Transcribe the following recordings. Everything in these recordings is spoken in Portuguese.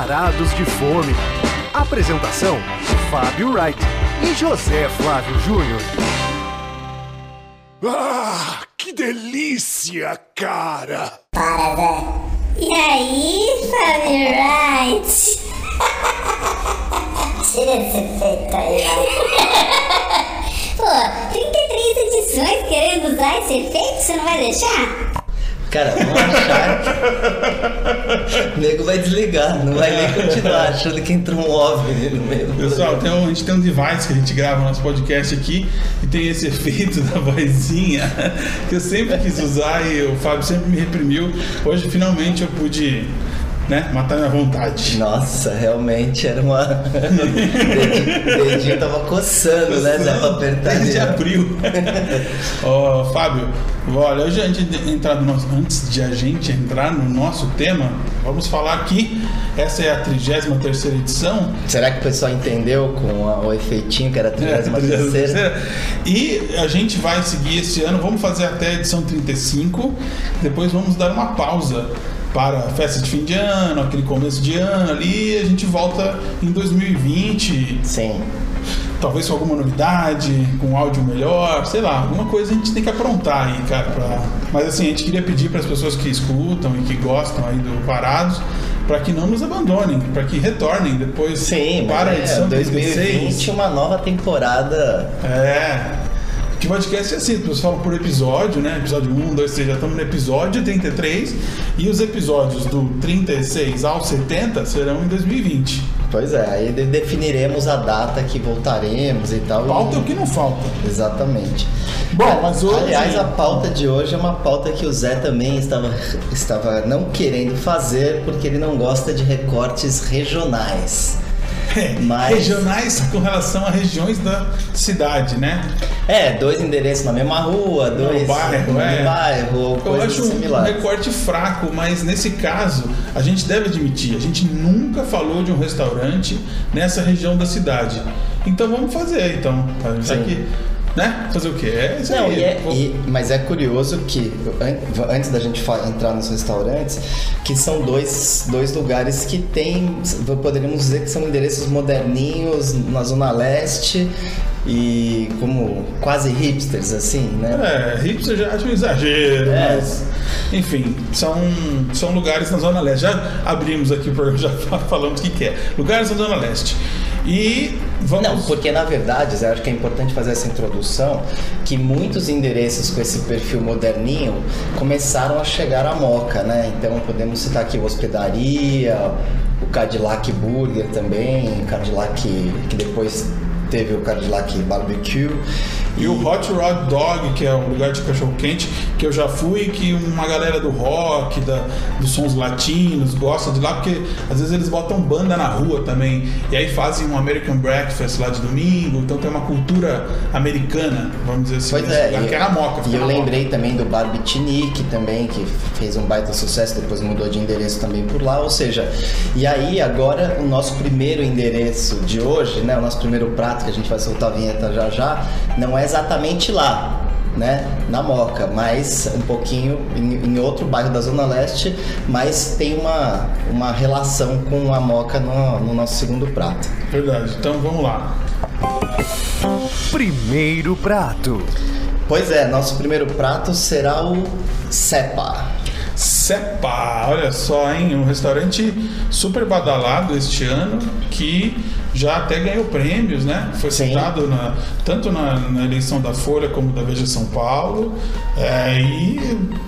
Varados de Fome. Apresentação: Fábio Wright e José Flávio Júnior. Ah, que delícia, cara! Para, Zé. E aí, Fábio Wright? Tira esse efeito aí. Pô, 33 edições querendo usar esse efeito, você não vai deixar? Cara, vão achar. O nego vai desligar, não vai nem continuar achando que entrou um OVNI no meio Pessoal, tem um- a gente tem um device que a gente grava no nosso podcast aqui e tem esse efeito da vozinha que eu sempre quis usar e o Fábio sempre me reprimiu. Hoje finalmente eu pude né, matar minha vontade. Nossa, realmente era uma. dedinho, dedinho tava coçando, né? Zé, pra apertar. Desde ali, ó. abril. Ó, Fábio, olha, hoje a gente entrar no nosso, antes de a gente entrar no nosso tema, vamos falar aqui. Essa é a 33 edição. Será que o pessoal entendeu com a- o efeitinho que era a É, 33 33ª. E a gente vai seguir esse ano, vamos fazer até a edição 35, depois vamos dar uma pausa para a festa de fim de ano, aquele começo de ano ali, a gente volta em 2020, Sim. talvez com alguma novidade, com áudio melhor, sei lá, alguma coisa a gente tem que aprontar aí, cara. Pra... Mas assim, a gente queria pedir para as pessoas que escutam e que gostam aí do Parados, para que não nos abandonem, para que retornem depois Sim, para a mas edição é, 2020, 36. uma nova temporada. É. Que podcast é assim, as pessoas falam por episódio, né? Episódio 1, 2, 3, já estamos no episódio 33. E os episódios do 36 ao 70 serão em 2020. Pois é, aí de- definiremos a data que voltaremos e tal. Falta e... o que não falta. Exatamente. Bom, mas hoje- Aliás, a pauta de hoje é uma pauta que o Zé também estava, estava não querendo fazer porque ele não gosta de recortes regionais. Mas- Regionais com relação a regiões da cidade, né? É, dois endereços na mesma rua, dois bairro, no é. bairro, ou Eu acho um recorte fraco, mas nesse caso a gente deve admitir, a gente nunca falou de um restaurante nessa região da cidade. Então vamos fazer, então. Já Sim. Né? Fazer o quê? É isso Não, aí. e é- e- mas é curioso que, an- antes da gente entrar nos restaurantes, que são dois, dois lugares que tem, poderíamos dizer que são endereços moderninhos na Zona Leste e como quase hipsters, assim, né? É, hipster já acho um exagero, É. mas. Enfim, são, são lugares na Zona Leste. Já abrimos aqui o programa, já falamos o que, que é. Lugares na Zona Leste. E vamos. Não, porque na verdade, eu acho que é importante fazer essa introdução, que muitos endereços com esse perfil moderninho começaram a chegar à Moca, né? Então podemos citar aqui Hospedaria, o Cadillac Burger também, Cadillac que depois teve o Cadillac Barbecue. E o Hot Rod Dog, que é um lugar de cachorro quente, que eu já fui, que uma galera do rock, da, dos sons latinos, gosta de lá, porque às vezes eles botam banda na rua também. E aí fazem um American Breakfast lá de domingo, então tem uma cultura americana, vamos dizer assim, Pois é, lugar, e, que é na Moca. e eu Moca. lembrei também do Bar Bitinique também, que fez um baita sucesso, depois mudou de endereço também por lá, ou seja, e aí agora o nosso primeiro endereço de hoje, né, o nosso primeiro prato que a gente vai soltar a vinheta já já, não é exatamente lá, né, na Moca, mas um pouquinho em, em outro bairro da Zona Leste, mas tem uma, uma relação com a Moca no, no nosso segundo prato. Verdade, então vamos lá. Primeiro prato. Pois é, nosso primeiro prato será o Cepa. Cepa, olha só, hein? Um restaurante super badalado este ano que já até ganhou prêmios, né? Foi Sim. citado na- tanto na, na eleição da Folha como da Veja São Paulo. É, e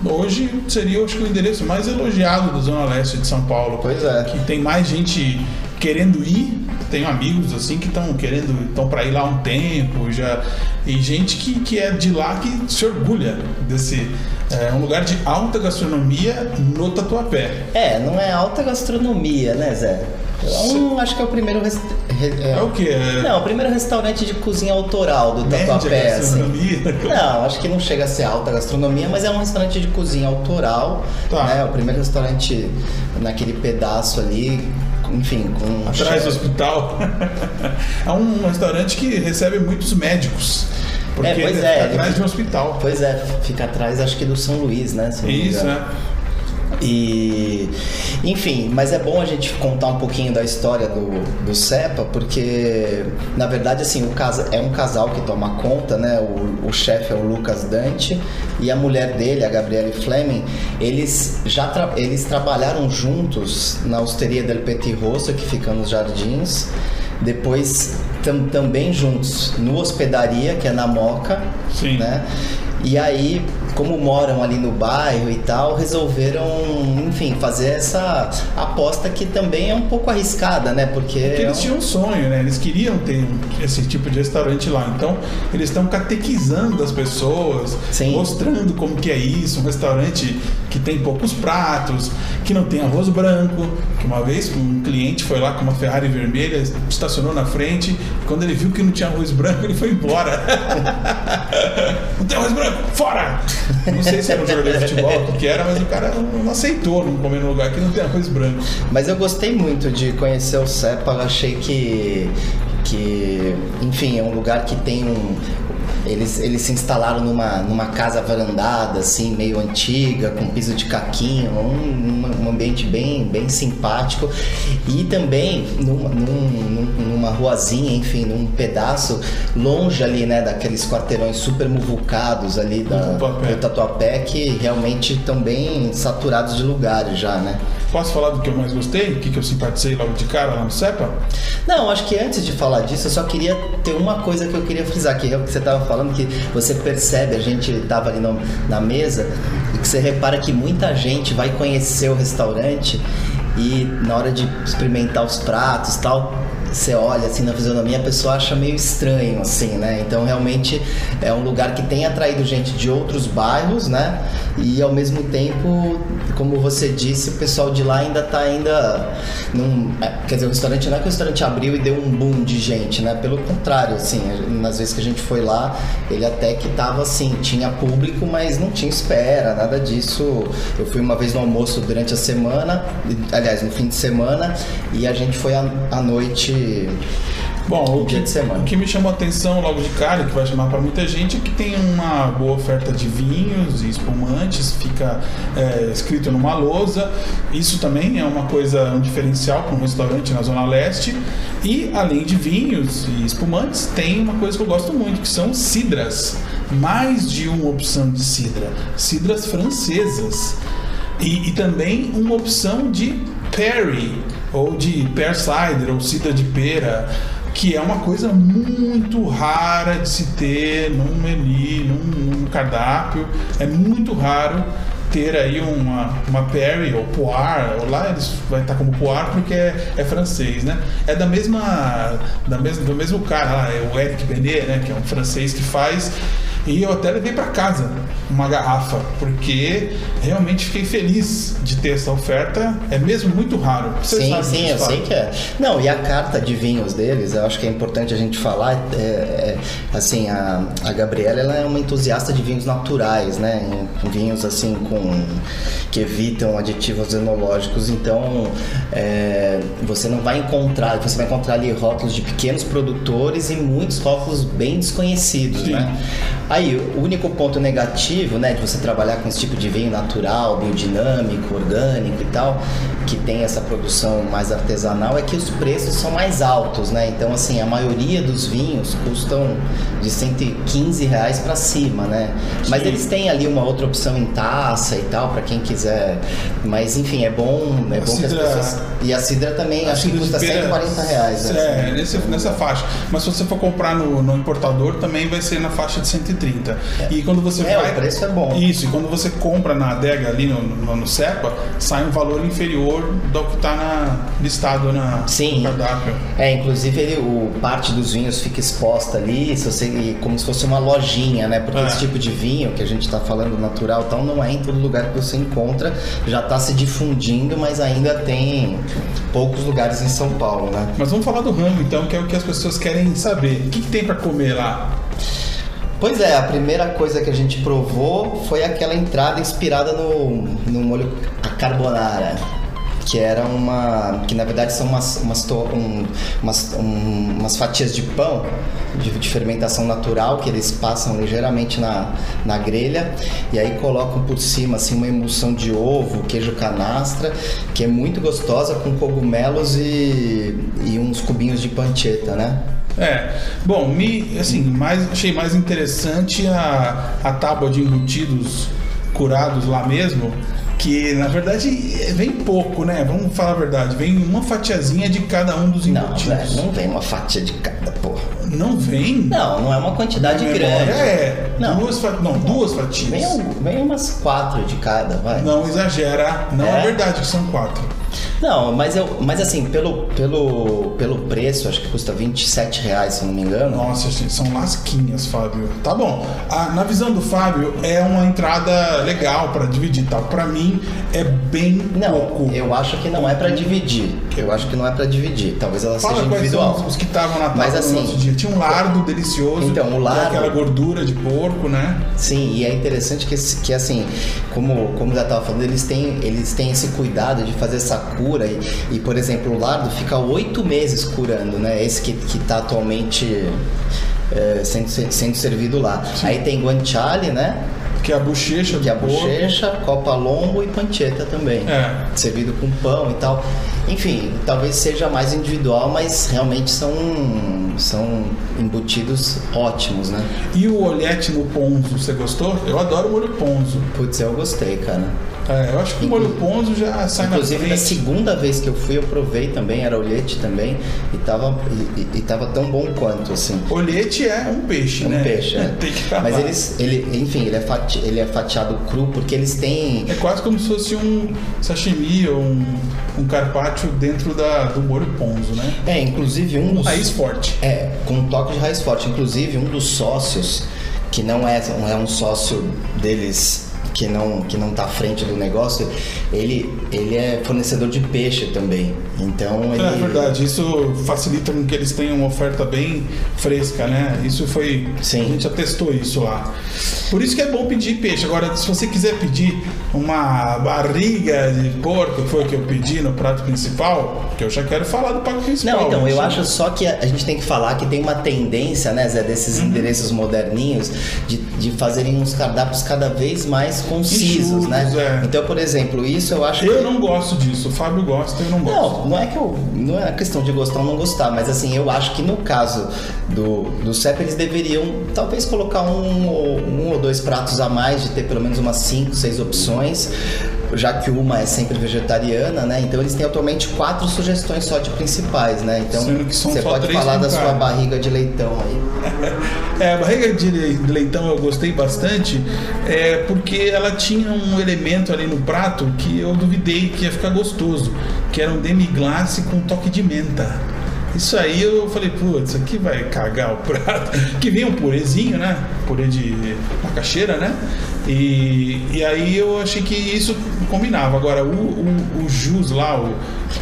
hoje seria, acho que, o endereço mais elogiado da Zona Leste de São Paulo. Pois é. Que tem mais gente querendo ir. Tenho amigos assim que estão querendo, estão para ir lá um tempo já. E gente que, que é de lá que se orgulha desse. É um lugar de alta gastronomia no Tatuapé. É, não é alta gastronomia, né, Zé? É um, acho que é o primeiro. rest- re- É o quê? É Não, o primeiro restaurante de cozinha autoral do média Tatuapé, assim. Não, acho que não chega a ser alta gastronomia, mas é um restaurante de cozinha autoral. Tá. Né? O primeiro restaurante naquele pedaço ali, enfim, com. Atrás do hospital. é um restaurante que recebe muitos médicos. Porque É, pois é, fica atrás de um hospital. Pois é, fica atrás, acho que do São Luís, né? Isso, né? E, enfim, mas é bom a gente contar um pouquinho da história do, do CEPA, porque na verdade assim, o casa, é um casal que toma conta, né? O, o chefe é o Lucas Dante e a mulher dele, a Gabriele Fleming, eles já tra eles trabalharam juntos na Osteria del Petit Rosso, que fica nos Jardins. Depois tam, também juntos no Hospedaria, que é na Moca, Sim. né? E aí, como moram ali no bairro e tal, resolveram, enfim, fazer essa aposta que também é um pouco arriscada, né? Porque. Porque é eles tinham um sonho, né? Eles queriam ter esse tipo de restaurante lá. Então, eles estão catequizando as pessoas, Sim. mostrando como que é isso, um restaurante que tem poucos pratos, que não tem arroz branco. Que uma vez um cliente foi lá com uma Ferrari vermelha, estacionou na frente, quando ele viu que não tinha arroz branco, ele foi embora. arroz branco, fora! Não sei se era um jogador de futebol, o que era, mas o cara não aceitou não comer num lugar que não tem arroz branco. Mas eu gostei muito de conhecer o CEPA, eu achei que, que enfim, é um lugar que tem um. Eles, eles se instalaram numa, numa casa varandada, assim, meio antiga, com piso de caquinho, um, um ambiente bem, bem simpático. E também numa, num- num- numa ruazinha, enfim, num pedaço longe ali, né, daqueles quarteirões super muvucados ali da, Do Tatuapé. do Tatuapé, que realmente estão bem saturados de lugares já, né? Posso falar do que eu mais gostei? O que, que eu simpatizei logo de cara lá no CEPA? Não, acho que antes de falar disso, eu só queria ter uma coisa que eu queria frisar, que é o que você estava falando, que você percebe, a gente estava ali no- na mesa, e que você repara que muita gente vai conhecer o restaurante e na hora de experimentar os pratos tal, você olha assim na fisionomia, a pessoa acha meio estranho, assim, né? Então realmente é um lugar que tem atraído gente de outros bairros, né? E ao mesmo tempo, como você disse, o pessoal de lá ainda tá ainda num, é, quer dizer, o restaurante não é que o restaurante abriu e deu um boom de gente, né? Pelo contrário, assim, nas vezes que a gente foi lá, ele até que tava assim, tinha público, mas não tinha espera, nada disso. Eu fui uma vez no almoço durante a semana, aliás, no fim de semana, e a gente foi à, à Bom, o que, de semana. o que me chamou a atenção logo de cara, que vai chamar para muita gente, é que tem uma boa oferta de vinhos e espumantes, fica é, escrito numa lousa. Isso também é uma coisa, um diferencial para um restaurante na Zona Leste. E além de vinhos e espumantes, tem uma coisa que eu gosto muito, que são cidras. Mais de uma opção de cidra. Cidras francesas. E, e também uma opção de Perry, ou de Pear Cider, ou cidra de pera, que é uma coisa muito rara de se ter num menu, num, num cardápio. É muito raro ter aí uma, uma Perry ou Poire, ou lá eles vai estar como Poire porque é, é francês, né? É da mesma, da mesma, do mesmo cara lá, é o Eric Benet, né? Que é um francês que faz. E eu até levei para casa uma garrafa, porque realmente fiquei feliz de ter essa oferta. É mesmo muito raro. Você sim, sabe sim, eu sei que é. Não, e a carta de vinhos deles, eu acho que é importante a gente falar. é, é, assim, a, a Gabriela ela é uma entusiasta de vinhos naturais, né? Vinhos assim com que evitam aditivos enológicos. Então, é, você não vai encontrar, você vai encontrar ali rótulos de pequenos produtores e muitos rótulos bem desconhecidos, Sim. né? Aí, o único ponto negativo, né, de você trabalhar com esse tipo de vinho natural, biodinâmico, orgânico e tal, que tem essa produção mais artesanal, é que os preços são mais altos, né? Então, assim, a maioria dos vinhos custam de 115 reais para cima, né? Mas Sim. eles têm ali uma outra opção em taça e tal, para quem quiser. Mas, enfim, é bom, é A bom que as cidra- pessoas... E a cidra também, acho que Cidra de custa pera- 140 reais, né? É, nesse- nessa faixa. Mas se você for comprar no, no importador, também vai ser na faixa de 130. E quando você É, vai. o preço é bom. Isso, e quando você compra na adega ali no, no, no CEPA, sai um valor inferior do que está listado na, Sim. no cardápio. É, inclusive ele, o, parte dos vinhos fica exposta ali, se você, como se fosse uma lojinha, né? Porque É. esse tipo de vinho que a gente tá falando natural, então não é em todo lugar que você encontra, já tá se difundindo, mas ainda tem poucos lugares em São Paulo, né? Mas vamos falar do rango então, que é o que as pessoas querem saber. O que, que tem para comer lá? Pois é, a primeira coisa que a gente provou foi aquela entrada inspirada no, no molho a carbonara. que era uma. que na verdade são umas, umas, um- umas, um- umas fatias de pão de, de fermentação natural que eles passam ligeiramente na, na grelha e aí colocam por cima assim uma emulsão de ovo, queijo canastra, que é muito gostosa com cogumelos e, e uns cubinhos de panceta, né? É, bom, me, assim, mais, achei mais interessante a, a tábua de embutidos curados lá mesmo, que na verdade vem pouco, né? Vamos falar a verdade, vem uma fatiazinha de cada um dos Não, embutidos. velho, não vem uma fatia de cada, porra. Não vem? Não, não é uma quantidade Na grande. É, Não. duas, fa- não, duas fatias. Vem, vem umas quatro de cada, vai. Não exagera, não é? É? verdade que são quatro. Não, mas, eu, mas assim, pelo, pelo, pelo preço, acho que custa 27 reais, se não me engano. Nossa, gente, são lasquinhas, Fábio. Tá bom. A- na visão do Fábio, é uma entrada legal pra dividir, tá? Pra mim, é bem Não, pouco. eu acho que não é pra dividir. Eu acho que não é pra dividir. Talvez ela Fala seja individual. são os que estavam na tábua Mas no assim, nosso dia. Tinha um lardo delicioso. Então, o com lardo- Aquela gordura de porco, né? Sim, e é interessante que, que assim, como, como já estava falando, eles têm, eles têm esse cuidado de fazer essa cura e, e, por exemplo, o lardo fica oito meses curando, né? Esse que, que tá atualmente é, sendo, sendo servido lá. Aí tem guanciale, né? Que é a bochecha Que é a porco. bochecha, copa lombo e panceta também. É. Servido com pão e tal. Enfim, talvez seja mais individual, mas realmente são, são embutidos ótimos, né? E o olhete no ponzo, você gostou? Eu adoro o molho ponzo. Putz, eu gostei, cara. É, eu acho que o molho ponzo já sai Inclusive, na frente. segunda vez que eu fui, eu provei também, era olhete também, e tava, e, e- tava tão bom quanto, assim. Olhete é um peixe, Um né? peixe, é. Tem que. Mas eles, ele, enfim, ele é, fati, ele é fatiado cru porque eles têm. É quase como se fosse um sashimi ou um, um carpaccio dentro da, do molho ponzo, né? É, inclusive um dos. Raiz forte. É, com um toque de raiz forte. Inclusive, um dos sócios, que não é, não é um sócio deles que não, que não tá à frente do negócio, ele, ele é fornecedor de peixe também. Então ele. É verdade, isso facilita com que eles tenham uma oferta bem fresca, né? Isso foi. Sim. A gente já testou isso lá. Por isso que é bom pedir peixe. Agora, se você quiser pedir uma barriga de porco, que foi o que eu pedi no prato principal, que eu já quero falar do prato principal. Não, então, eu Isso- acho só que a gente tem que falar que tem uma tendência, né, Zé, desses Uhum. endereços moderninhos de, de fazerem uns cardápios cada vez mais concisos, Enxutos, né? é. Então, por exemplo, isso eu acho Eu que. não gosto disso. O Fábio gosta, eu não gosto. Não, não é que eu. Não é questão de gostar ou não gostar, mas assim, eu acho que no caso do, do CEP, eles deveriam talvez colocar um, ou- um ou dois pratos a mais, de ter pelo menos umas cinco, seis opções, já que uma é sempre vegetariana, né? Então eles têm atualmente quatro sugestões só de principais, né? Então você pode falar da sua barriga de leitão aí. É, a barriga de le- de leitão eu gostei bastante, é, porque ela tinha um elemento ali no prato que eu duvidei que ia ficar gostoso, que era um demi-glace com toque de menta. Isso aí eu falei, putz, isso aqui vai cagar o prato. Que vem um purezinho, né? Purê de macaxeira, né? E, e aí eu achei que isso combinava. Agora, o, o, o jus lá, o.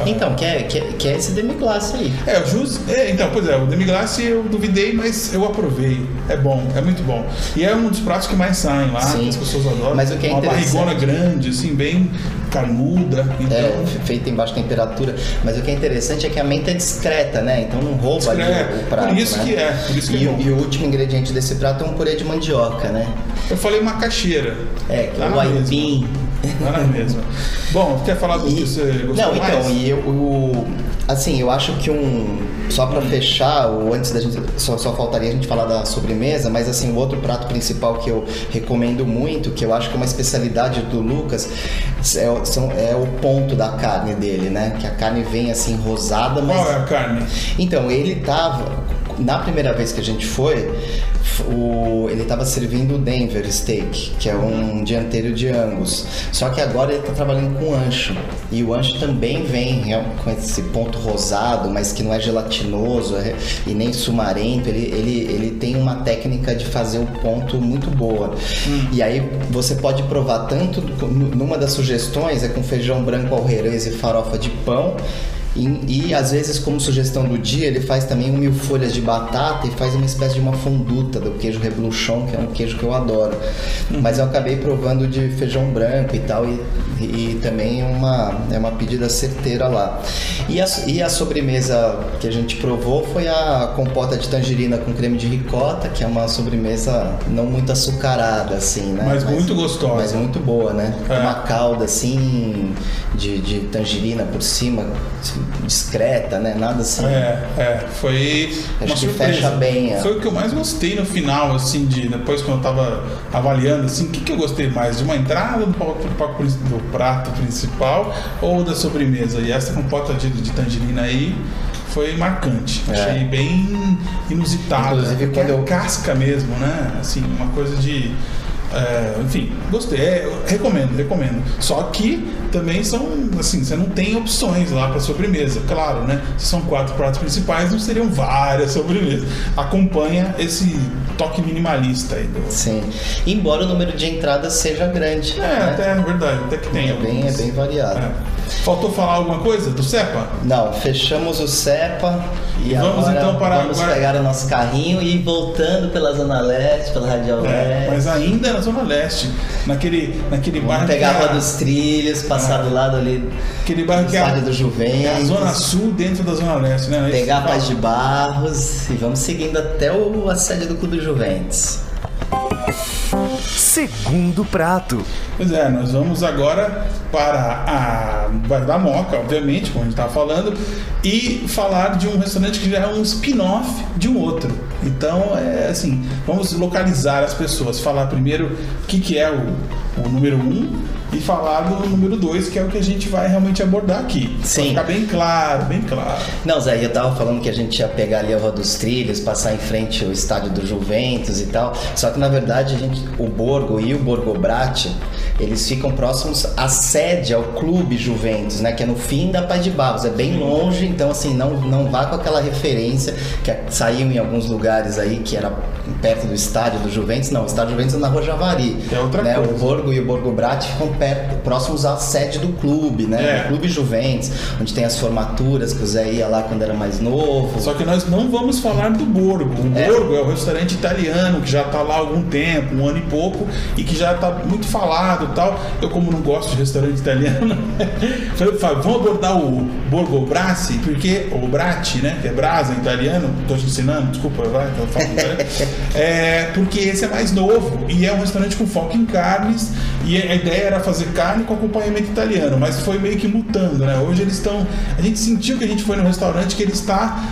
Então, que é, que é, que é esse demi-glace aí. É, o jus. É, então, pois é, o demi-glace eu duvidei, mas eu aprovei. É bom, é muito bom. E é um dos pratos que mais saem lá, Sim. que as pessoas adoram. Mas o que é Uma barrigona grande, assim, bem carnuda. Então, É, feita em baixa temperatura. Mas o que é interessante é que a menta é discreta, né? Então não rouba ali o prato. Por isso né? que é, por isso que e, é o- bom. e o último ingrediente desse prato é um purê de mandioca, né? eu falei macaxeira. É, que é o mesma. aipim. Mesma. Bom, quer falar do que você gostou Não, mais? então, e eu, o- assim, eu acho que um. Só pra fechar, o, antes da gente. Só, só faltaria a gente falar da sobremesa, mas assim, o outro prato principal que eu recomendo muito, que eu acho que é uma especialidade do Lucas, é, são, é o ponto da carne dele, né? Que a carne vem assim rosada, mas. Qual é a carne? Então, ele tava. Na primeira vez que a gente foi, o, ele tava servindo o Denver Steak, que é um dianteiro de Angus. Só que agora ele tá trabalhando com ancho. E o ancho também vem real- com esse ponto rosado, mas que não é gelatinoso é- e nem sumarento. Ele, ele, ele tem uma técnica de fazer o ponto muito boa. E aí você pode provar tanto, numa das sugestões é com feijão branco herês e farofa de pão. E, e, às vezes, como sugestão do dia, ele faz também um mil folhas de batata e faz uma espécie de uma fonduta do queijo rebluchon, que é um queijo que eu adoro. Mas eu acabei provando de feijão branco e tal, e, e também uma, é uma pedida certeira lá. E a, e a sobremesa que a gente provou foi a compota de tangerina com creme de ricota, que é uma sobremesa não muito açucarada, assim, né? Mas, muito gostosa. Mas muito boa, né? É. Uma calda, assim, de, de tangerina por cima, discreta, né? Nada assim. É, é, foi Acho uma que surpresa. fecha bem, é. Foi o que eu mais gostei no final, assim, de depois quando eu tava avaliando, assim, o que, que eu gostei mais? De uma entrada do, prato- do do prato principal ou da sobremesa? E essa compota de, de tangerina aí foi marcante. É. Achei bem inusitada. Inclusive, quando é eu- casca mesmo, né? Assim, uma coisa de. É, enfim, gostei, é, recomendo, recomendo. Só que também são, assim, você não tem opções lá para sobremesa, claro, né? Se são quatro pratos principais, não seriam várias sobremesas. Acompanha esse toque minimalista aí do. Sim. Embora o número de entradas seja grande. É, né? até na verdade, até que tem. É bem, é bem variado. É. Faltou falar alguma coisa do CEPA? Não, fechamos o CEPA e Vamos, agora então, para- vamos agora- pegar o nosso carrinho e ir voltando pela Zona Leste, pela Radial É, Leste. mas ainda na Zona Leste, naquele, naquele bairro pegar a é Rua dos Trilhos, passar do lado ali aquele bairro do que é do Juventus. é a Zona Sul dentro da Zona Leste, né? Pegar a Paz de Barros e vamos seguindo até o, a sede do Clube Juventus. Segundo prato. Pois é, nós vamos agora para a Bairro da Moca, obviamente, como a gente estava falando, e falar de um restaurante que já é um spin-off de um outro. Então, é assim, vamos localizar as pessoas. Falar primeiro o que, que é o, o número um e falar do número dois, que é o que a gente vai realmente abordar aqui. Sim. Pra ficar bem claro, bem claro. Não, Zé, eu tava falando que a gente ia pegar ali a Rua dos Trilhos, passar em frente ao estádio do Juventus e tal. Só que na verdade a gente, o Borgo e o Borgo Brate, eles ficam próximos à sede, ao Clube Juventus, né? Que é no fim da Paz de Barros. É bem longe, então assim, não, não vá com aquela referência que saiu em alguns lugares aí, que era perto do estádio do Juventus. Não, o estádio do Juventus é na Rua Javari. É outra né? coisa. O Borgo e o Borgo Brate ficam perto, próximos à sede do clube, né? É. Do Clube Juventus, onde tem as formaturas que o Zé ia lá quando era mais novo. Só que nós não vamos falar do Borgo. O É. Borgo é o restaurante italiano que já está lá há algum tempo, um ano e pouco, e que já está muito falado e tal. Eu, como não gosto de restaurante italiano, falei, "Fábio, vamos abordar o Borgo Brassi, porque o Brati, né? Que é brasa em italiano, tô te ensinando, desculpa, vai, eu falo italiano. É, porque esse é mais novo e é um restaurante com foco em carnes. E a ideia era fazer carne com acompanhamento italiano, mas foi meio que mutando, né? Hoje eles estão. A gente sentiu que a gente foi no restaurante que ele está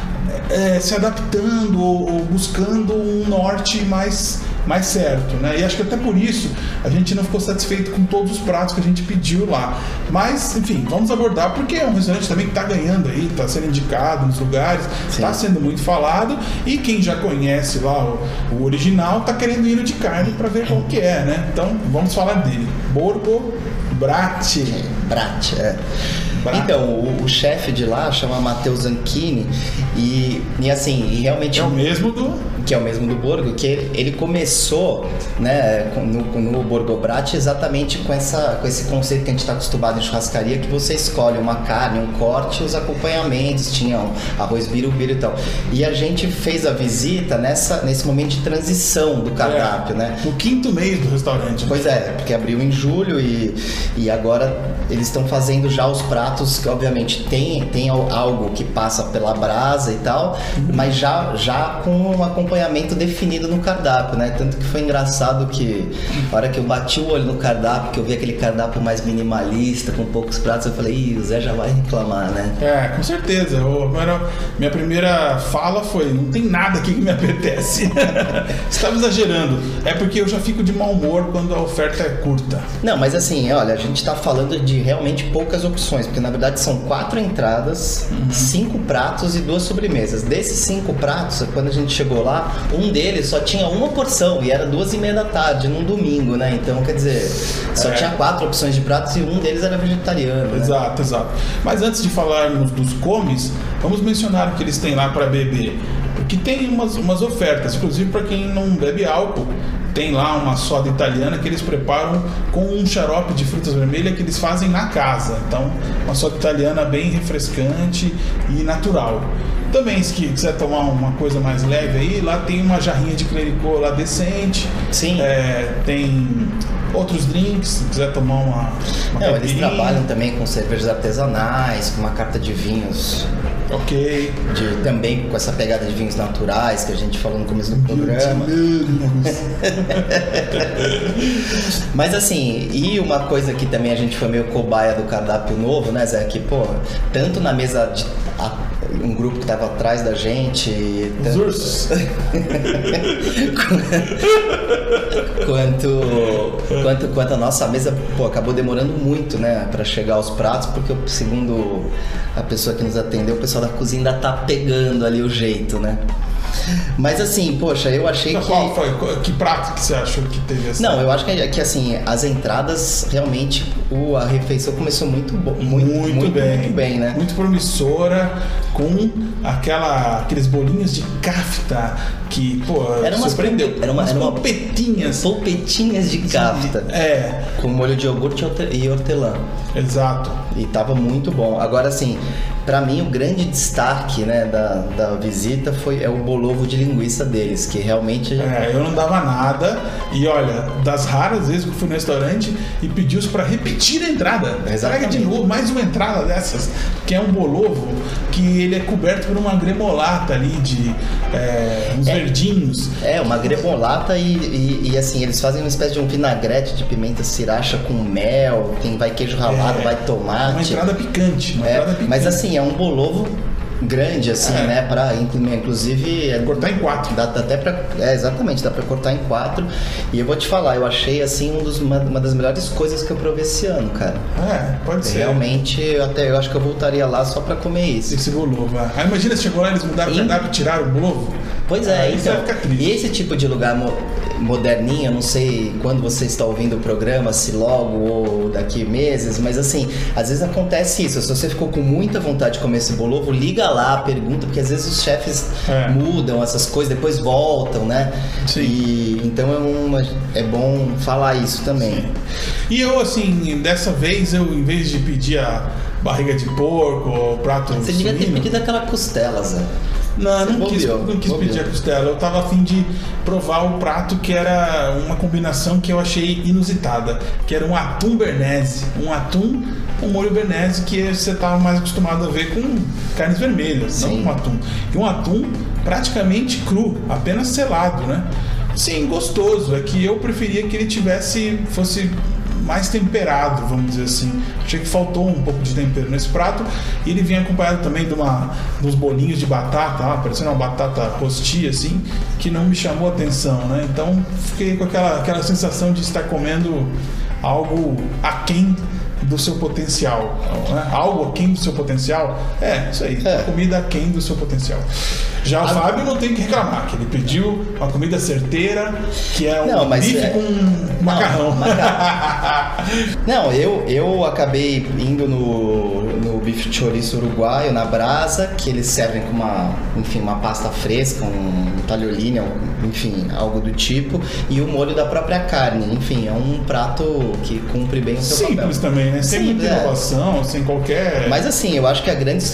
é, se adaptando ou, ou buscando um norte mais, mais certo, né? E acho que até por isso a gente não ficou satisfeito com todos os pratos que a gente pediu lá. Mas, enfim, vamos abordar porque é um restaurante também que está ganhando aí, está sendo indicado nos lugares, está sendo muito falado e quem já conhece lá o, o original está querendo ir no de carne para ver qual que é, né? Então vamos falar dele. Borgo Brati. Brat, é. Então, o, o chefe de lá chama Matheus Zanchini e, e assim, e realmente É o mesmo do. que é o mesmo do Borgo, que ele, ele começou né, no, no Borgo Brat exatamente com, essa, com esse conceito que a gente está acostumado em churrascaria, que você escolhe uma carne, um corte e os acompanhamentos, tinham arroz birubiru e tal. E a gente fez a visita nessa, nesse momento de transição do cardápio, né? No quinto mês do restaurante. né? Pois é, porque abriu em julho e, e agora eles estão fazendo já os pratos que obviamente tem, tem al- algo que passa pela brasa e tal, mas já, já com um acompanhamento definido no cardápio, né? Tanto que foi engraçado que a hora que eu bati o olho no cardápio, que eu vi aquele cardápio mais minimalista, com poucos pratos, eu falei, Ih, o Zé já vai reclamar, né? É, com certeza. Eu, agora, minha primeira fala foi: não tem nada aqui que me apetece. Estava exagerando. É porque eu já fico de mau humor quando a oferta é curta. Não, mas assim, olha, a gente tá falando de realmente poucas opções, porque na verdade são quatro entradas, cinco pratos e duas sobremesas. Desses cinco pratos, quando a gente chegou lá, um deles só tinha uma porção e era duas e meia da tarde, num domingo, né? Então, quer dizer, só É. tinha quatro opções de pratos e um deles era vegetariano, né? Exato, exato. Mas antes de falarmos dos comes, vamos mencionar o que eles têm lá para beber. Porque tem umas, umas ofertas, inclusive para quem não bebe álcool. Tem lá uma soda italiana que eles preparam com um xarope de frutas vermelhas que eles fazem na casa. Então, uma soda italiana bem refrescante e natural. Também, se quiser tomar uma coisa mais leve aí, lá tem uma jarrinha de clericô lá decente. Sim. É, tem outros drinks, se quiser tomar uma, uma Não, eles caipirinha. trabalham também com cervejas artesanais, com uma carta de vinhos, Ok. de, também com essa pegada de vinhos naturais que a gente falou no começo do programa. Mas assim, e uma coisa que também a gente foi meio cobaia do cardápio novo, né, Zé? Que, pô, tanto na mesa de. a- um grupo que tava atrás da gente. Os tanto- ursos. quanto, quanto, quanto a nossa mesa, pô, acabou demorando muito, né, para chegar aos pratos, porque segundo a pessoa que nos atendeu, o pessoal da cozinha ainda tá pegando ali o jeito, né? Mas assim, poxa, eu achei que Qual foi? Que prato que você achou que teve essa? não, eu acho que, que assim, as entradas realmente o, a refeição começou muito muito, muito, muito, bem. muito bem, né? Muito promissora, com aquela, aqueles bolinhos de kafta que, pô, Era umas surpreendeu. era uma- umas era uma- polpetinhas. Polpetinhas de kafta É, com molho de iogurte e hortelã. Exato. E tava muito bom. Agora, assim, pra mim o grande destaque né, da, da visita foi é o bolovo de linguiça deles, que realmente. É, eu não dava nada. E olha, das raras vezes que eu fui no restaurante e pedi-os pra repetir a entrada. Exatamente. Traga de novo mais uma entrada dessas, que é um bolovo que ele é coberto por uma gremolata ali de é, uns É. verdinhos. É, uma gremolata e, e, e, assim, eles fazem uma espécie de um vinagrete de pimenta siracha com mel, tem vai queijo ralado, É, vai Uma tomate. entrada picante. Uma É, entrada picante. mas assim, é um bolovo grande, assim, É. né? Pra, inclu- inclusive. é- Cortar em quatro. Dá, dá até pra. É, exatamente, dá pra cortar em quatro. E eu vou te falar, eu achei assim um dos, uma, uma das melhores coisas que eu provei esse ano, cara. É, pode ser. Realmente, eu até eu acho que eu voltaria lá só pra comer isso. Esse bolovo. Aí imagina se chegou lá eles mudaram o cardápio tiraram o bolovo. Pois é, você então. E esse tipo de lugar mo- moderninho, eu não sei quando você está ouvindo o programa, se logo ou daqui meses, mas assim, às vezes acontece isso. Se você ficou com muita vontade de comer esse bolovo, liga lá, pergunta, porque às vezes os chefes É. mudam essas coisas, depois voltam, né? Sim. E então é, uma, é bom falar isso também. E eu, assim, dessa vez, eu, em vez de pedir a barriga de porco ou prato Você devia ter pedido aquela costela, Zé. Não, não quis, não quis pedir a costela. Eu tava afim de provar o prato que era uma combinação que eu achei inusitada, que era um atum bernese. Um atum com molho bernese que você tava mais acostumado a ver com carnes vermelhas, Sim. não com atum. E um atum praticamente cru, apenas selado, né? Sim, gostoso. É que eu preferia que ele tivesse fosse mais temperado, vamos dizer assim. Achei que faltou um pouco de tempero nesse prato. E ele vinha acompanhado também de uma dos bolinhos de batata, parecendo uma batata rostia assim, que não me chamou a atenção, né? Então fiquei com aquela, aquela sensação de estar comendo algo aquém do seu potencial. né? Algo aquém do seu potencial. É, isso aí. É. Comida aquém do seu potencial. Já o A- Fábio não tem que reclamar, que ele pediu uma comida certeira, que é um Não, bife é- com macarrão. Não, eu, eu acabei indo no, no bife chouriço uruguaio, na brasa, que eles servem com uma, enfim, uma pasta fresca, um talholine, enfim, algo do tipo, e o molho da própria carne. Enfim, é um prato que cumpre bem o seu Simples papel. também, né? Sem muita é. inovação, sem qualquer. Mas assim, eu acho que a grande.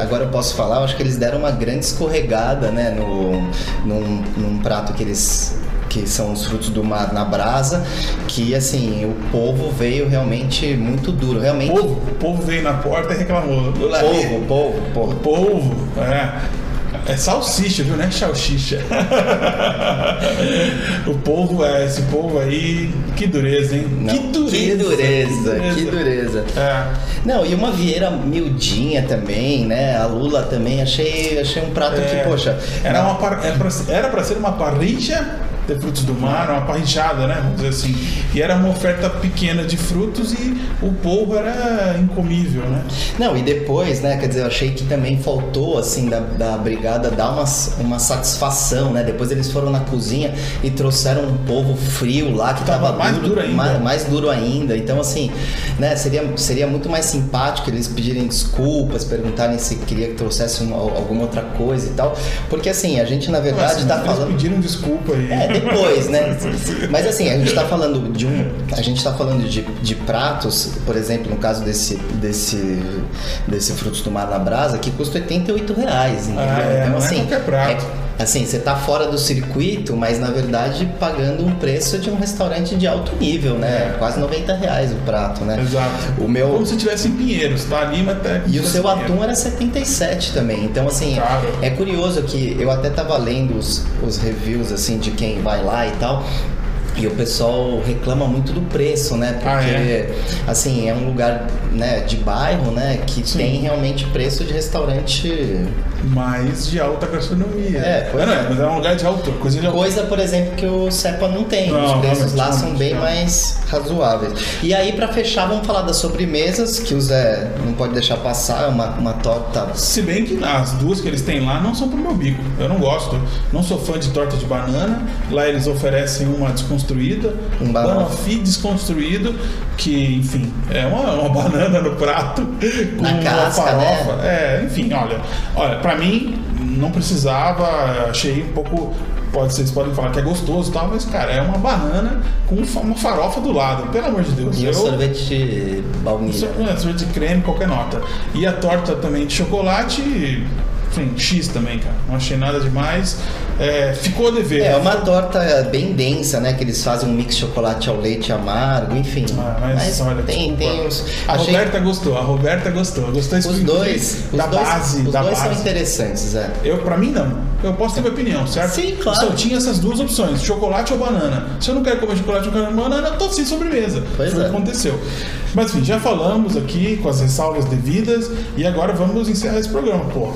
Agora eu posso falar, eu acho que eles deram uma grande escorregada, né? No, num, num prato que eles. Que são os frutos do mar na brasa, que assim, o povo veio realmente muito duro. Realmente. o povo, o povo veio na porta e reclamou. Povo, povo, O povo. povo, é. É salsicha, viu? Não é salsicha. o povo, é, esse povo aí, que dureza, hein? Não, que dureza. Que dureza, que dureza. É. Não, e uma vieira miudinha também, né? A Lula também, achei, achei um prato É, que, poxa. Era, na- uma era, pra, era pra ser uma parrilla de frutos do mar, uma parrinchada, né? Vamos dizer assim. E era uma oferta pequena de frutos e o polvo era incomível, né? Não, e depois, né, quer dizer, eu achei que também faltou, assim, da, da brigada dar uma, uma satisfação, né? Depois eles foram na cozinha e trouxeram um polvo frio lá que Tava tava, mais duro ainda. Mais, mais duro ainda. Então, assim, né, seria, seria muito mais simpático eles pedirem desculpas, perguntarem se queria que trouxesse uma- alguma outra coisa e tal. Porque, assim, a gente, na verdade, Assim, tá eles falando. pediram desculpa aí. É, depois, né? Mas assim, a gente tá falando de um. A gente tá falando de, de pratos, por exemplo, no caso desse, desse, desse frutos do mar na brasa, que custa 88 reais. Ah, é, então, não é assim, qualquer prato. é- assim, você tá fora do circuito, mas na verdade pagando um preço de um restaurante de alto nível, né? É. Quase 90 reais o prato, né? Exato. O meu. Como se tivesse em Pinheiros, tá ali, mas tá E o seu atum era 77 também. Então, assim, Caro. é curioso que eu até tava lendo os, os reviews, assim, de quem vai lá e tal. E o pessoal reclama muito do preço, né? Porque, Ah, é? assim, é um lugar né, de bairro, né? Que Sim. tem realmente preço de restaurante. mais de alta gastronomia. É, pois não, é. mas é um lugar de alto, coisa de alto. Coisa, por exemplo, que o Cepa não tem. Não, Os preços lá são bem não. mais razoáveis. E aí, pra fechar, vamos falar das sobremesas, que o Zé não pode deixar passar. É uma, uma torta Se bem que as duas que eles têm lá não são pro meu bico. Eu não gosto. Não sou fã de torta de banana. Lá eles oferecem uma desconstruída, Um um banoffee. desconstruído, que, enfim, é uma, uma banana no prato com Na uma casca, né? farofa. É, enfim, olha. Olha, pra mim não precisava, achei um pouco Pode, vocês podem falar que é gostoso e tal, mas, cara, é uma banana com uma farofa do lado, pelo amor de Deus. e um Eu- sorvete baunilha. Sor- é, sorvete de creme, qualquer nota. E a torta também de chocolate, enfim, X também, cara. Não achei nada demais. É, ficou a dever. É uma torta bem densa, né? Que eles fazem um mix de chocolate ao leite amargo, enfim. Ah, mas, olha, tem, desculpa. tem os. A achei- Roberta gostou, a Roberta gostou. Gostou os dois, os da dois, base, os da dois são base. interessantes, é. Eu, pra mim, não. Eu posso ter minha opinião, certo? Sim, claro. Só tinha essas duas opções, chocolate ou banana. Se eu não quero comer chocolate ou banana, eu tô sem sobremesa. Pois Foi o é. que aconteceu. Mas enfim, já falamos aqui com as ressalvas devidas e agora vamos encerrar esse programa, pô.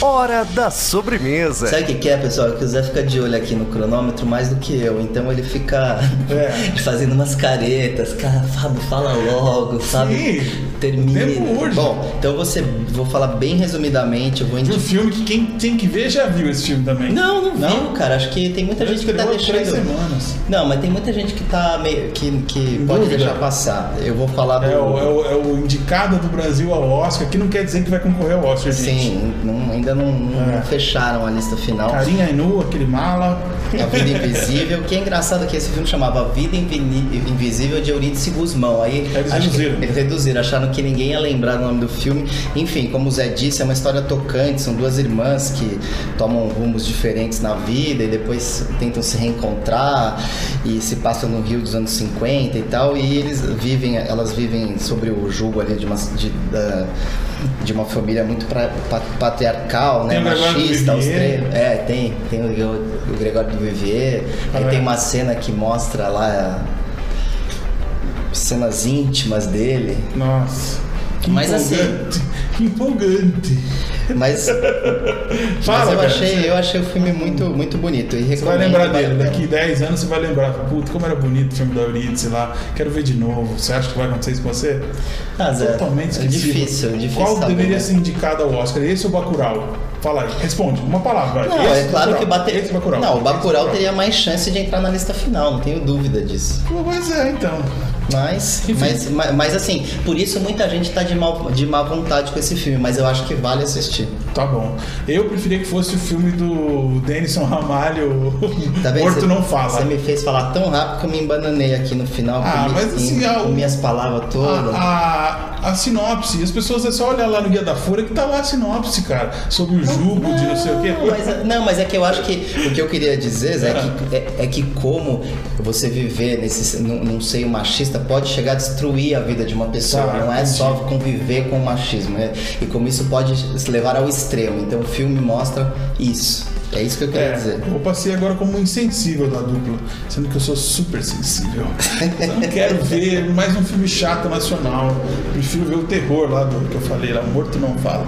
Hora da sobremesa. Sabe o que, é, pessoal? Que o Zé fica de olho aqui no cronômetro mais do que eu. Então ele fica É. fazendo umas caretas. Cara, Fábio, fala logo, Fábio, Sim, termina. o tempo urge. Bom, então você vou falar bem resumidamente. Eu vou De um indicar. filme que quem tem que ver já viu esse filme também. Não, não, Não? viu, cara. Acho que tem muita Já gente que tá há três deixando. semanas. Não, mas tem muita gente que tá meio. que, que pode dúvida. deixar passar. Eu vou falar do. É o, é, o, é o indicado do Brasil ao Oscar, que não quer dizer que vai concorrer ao Oscar, gente. Sim, não- ainda não, não É. fecharam a lista final. Carinha Ainu, aquele mala. A Vida Invisível, que é engraçado que esse filme chamava Vida Invisível de Eurídice Guzmão. Aí acho que- reduziram. reduziram, acharam que ninguém ia lembrar o nome do filme. Enfim, como o Zé disse, é uma história tocante, são duas irmãs que tomam rumos diferentes na vida e depois tentam se reencontrar e se passam no Rio dos anos 50 e tal, e eles vivem, elas vivem sobre o jugo ali de uma de, de uma família muito pra- pa- patriarcal, né, Tem machista, Vivier. austríaca. É, tem. Tem o, o Gregório do Vivier. Aí Ah, tem é. uma cena que mostra lá cenas íntimas dele. Nossa. Mas assim-. Que empolgante. Mas, Fala, mas eu, cara. achei, eu achei o filme muito, muito bonito. E Você vai lembrar dele, pena. daqui 10 anos você vai lembrar. Puta, como era bonito o filme da Eurídice lá. Quero ver de novo. Você acha que vai acontecer isso com você? Ah, Zé, Totalmente é difícil, difícil Qual saber, deveria né? ser indicado ao Oscar? Esse ou Bacurau? Fala aí. Responde. Uma palavra. Não, Esse é claro Bacurau. que bater. Esse Bacurau. Não, o Esse Bacurau teria mais chance de entrar na lista final, não tenho dúvida disso. Pois é, então. Mas, mas, mas, mas, assim, por isso muita gente tá de, mal, de má vontade com esse filme, mas eu acho que vale assistir. Tá bom. Eu preferia que fosse o filme do Denison Ramalho, Tá? Morto Você- Não Fala. Você me fez falar tão rápido que eu me embananei aqui no final. Ah, comi, mas assim, ah, o- comi as palavras todas. A, a, a sinopse, as pessoas é só olhar lá no Guia da Folha que tá lá a sinopse, cara, sobre o jugo de não sei o quê. Não, mas, é- não, mas é que eu acho que o que eu queria dizer Zé, é, que, é, é que como você viver nesse, num, num seio machista pode chegar a destruir a vida de uma pessoa. Tá, não é entendi. só conviver com o machismo. né? E como isso pode se levar ao extremo. Então o filme mostra isso. É isso que eu queria É, dizer. eu passei agora como insensível da dupla, sendo que eu sou super sensível. Eu não quero ver mais um filme chato nacional. Prefiro ver o terror lá do que eu falei, lá, Morto Não Fala.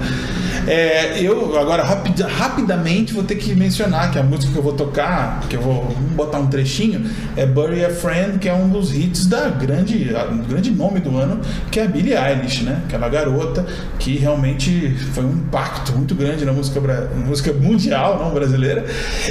É, eu agora rapid- rapidamente vou ter que mencionar que a música que eu vou tocar, que eu vou botar um trechinho, é Bury a Friend, que é um dos hits da grande, um grande nome do ano, que é a Billie Eilish, né? Aquela garota que realmente foi um impacto muito grande na música, música mundial, não brasileira.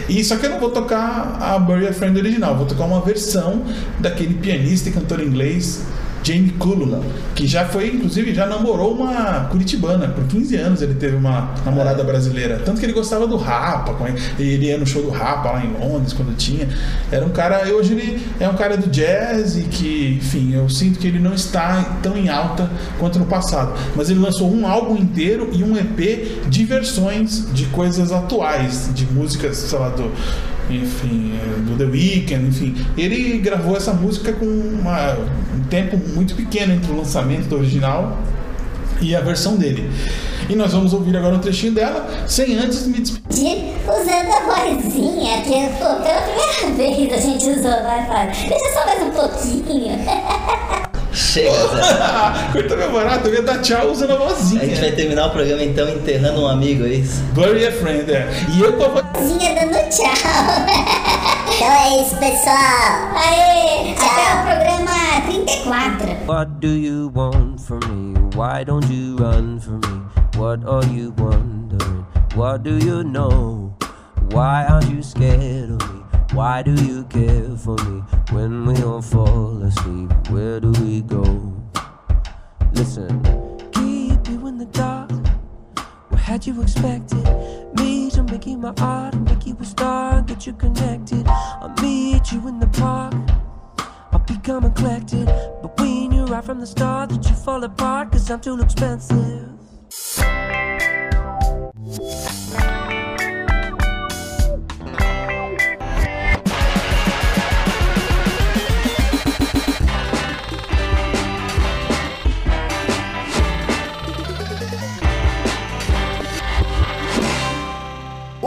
E só que eu não vou tocar a Bury a Friend original, vou tocar uma versão daquele pianista e cantor inglês Jane Cullum, que já foi, inclusive, já namorou uma curitibana. Por 15 anos ele teve uma namorada brasileira. Tanto que ele gostava do Rapa, ele ia no show do Rapa lá em Londres, quando tinha. Era um cara, hoje ele é um cara do jazz e que, enfim, eu sinto que ele não está tão em alta quanto no passado. Mas ele lançou um álbum inteiro e um EP de versões de coisas atuais, de músicas, sei lá, do enfim, do The Weeknd, enfim. Ele gravou essa música com uma, um tempo muito pequeno entre o lançamento do original e a versão dele. E nós vamos ouvir agora um trechinho dela, sem antes me despedir. Usando a vozinha, que pô, pela primeira vez a gente usou, vai, vai. Deixa só mais um pouquinho. Chega, Zé. Coisa meu barato, eu ia dar tchau usando a vozinha. A gente vai terminar o programa então enterrando um amigo, é isso? Bury a friend, é. E eu com a vozinha dando tchau. então é isso, pessoal. Aê, tchau. até o programa 34. What do you want from me? Why don't you run from me? What are you wondering? What do you know? Why aren't you scared of me? Why do you care for me when we all fall asleep? Where do we go? Listen, keep you in the dark. What had you expected? Me to make you my art make you a star, get you connected. I'll meet you in the park. I'll become eclectic. But we knew right from the start that you fall apart, cause I'm too expensive.